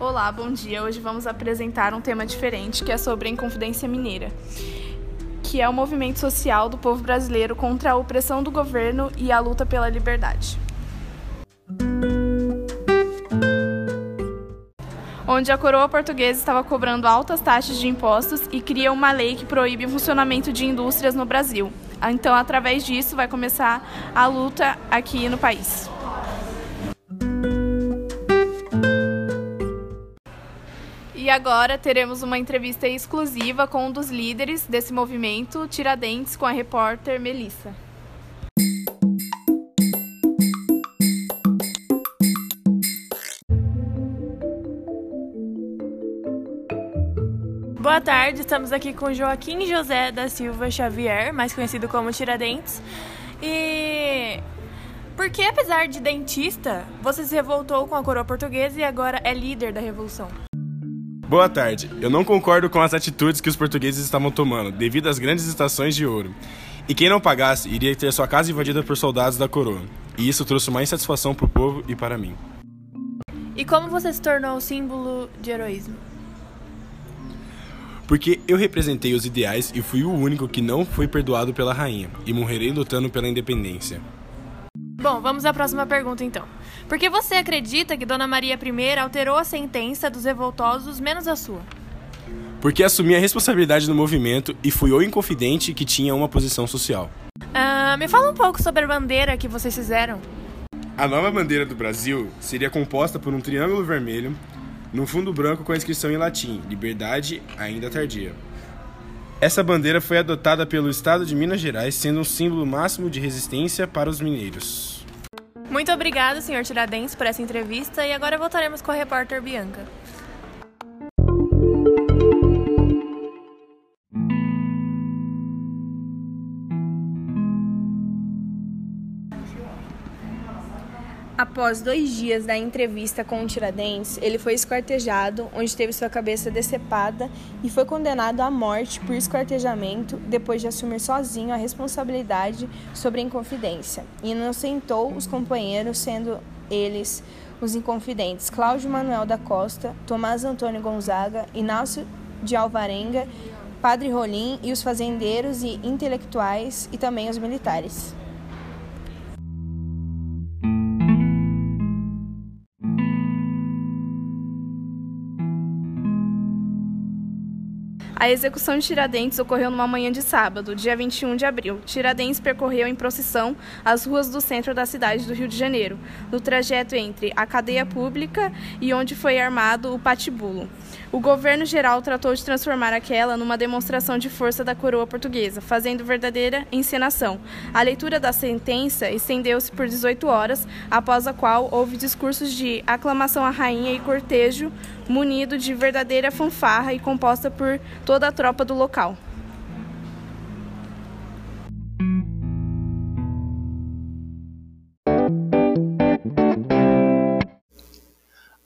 Olá, bom dia. Hoje vamos apresentar um tema diferente que é sobre a Inconfidência Mineira, que é o movimento social do povo brasileiro contra a opressão do governo e a luta pela liberdade. Onde a coroa portuguesa estava cobrando altas taxas de impostos e cria uma lei que proíbe o funcionamento de indústrias no Brasil. Então, através disso, vai começar a luta aqui no país. E agora teremos uma entrevista exclusiva com um dos líderes desse movimento, Tiradentes, com a repórter Melissa. Boa tarde, estamos aqui com Joaquim José da Silva Xavier, mais conhecido como Tiradentes. E por que, apesar de dentista, você se revoltou com a coroa portuguesa e agora é líder da revolução? Boa tarde. Eu não concordo com as atitudes que os portugueses estavam tomando, devido às grandes estações de ouro. E quem não pagasse iria ter sua casa invadida por soldados da coroa. E isso trouxe mais satisfação para o povo e para mim. E como você se tornou símbolo de heroísmo? Porque eu representei os ideais e fui o único que não foi perdoado pela rainha, e morrerei lutando pela independência. Bom, vamos à próxima pergunta então. Por que você acredita que Dona Maria I alterou a sentença dos revoltosos menos a sua? Porque assumi a responsabilidade no movimento e fui o inconfidente que tinha uma posição social. Ah, me fala um pouco sobre a bandeira que vocês fizeram. A nova bandeira do Brasil seria composta por um triângulo vermelho, num fundo branco com a inscrição em latim: Liberdade ainda tardia. Essa bandeira foi adotada pelo Estado de Minas Gerais, sendo um símbolo máximo de resistência para os mineiros. Muito obrigada, senhor Tiradentes, por essa entrevista e agora voltaremos com a repórter Bianca. Após dois dias da entrevista com o Tiradentes, ele foi esquartejado, onde teve sua cabeça decepada e foi condenado à morte por esquartejamento depois de assumir sozinho a responsabilidade sobre a Inconfidência. E inocentou os companheiros, sendo eles os Inconfidentes Cláudio Manuel da Costa, Tomás Antônio Gonzaga, Inácio de Alvarenga, Padre Rolim e os fazendeiros e intelectuais e também os militares. A execução de Tiradentes ocorreu numa manhã de sábado, dia 21 de abril. Tiradentes percorreu em procissão as ruas do centro da cidade do Rio de Janeiro, no trajeto entre a cadeia pública e onde foi armado o patibulo. O governo geral tratou de transformar aquela numa demonstração de força da coroa portuguesa, fazendo verdadeira encenação. A leitura da sentença estendeu-se por 18 horas, após a qual houve discursos de aclamação à rainha e cortejo munido de verdadeira fanfarra e composta por toda a tropa do local.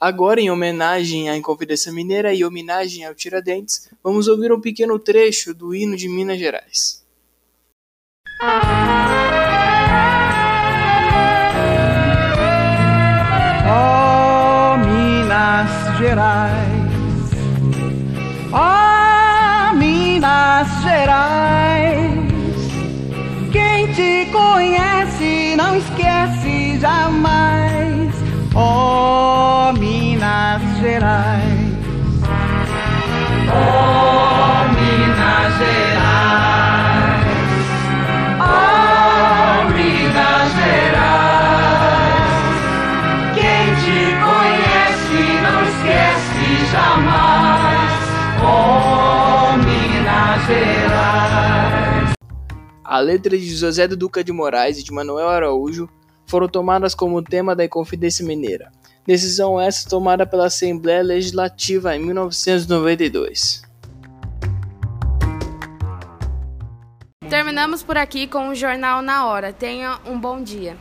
Agora, em homenagem à Inconfidência Mineira e homenagem ao Tiradentes, vamos ouvir um pequeno trecho do hino de Minas Gerais. Oh, Minas Gerais, Minas Gerais, quem te conhece não esquece jamais. A letra de José do Duca de Moraes e de Manuel Araújo foram tomadas como tema da Inconfidência Mineira. Decisão essa tomada pela Assembleia Legislativa em 1992. Terminamos por aqui com o Jornal na Hora. Tenha um bom dia.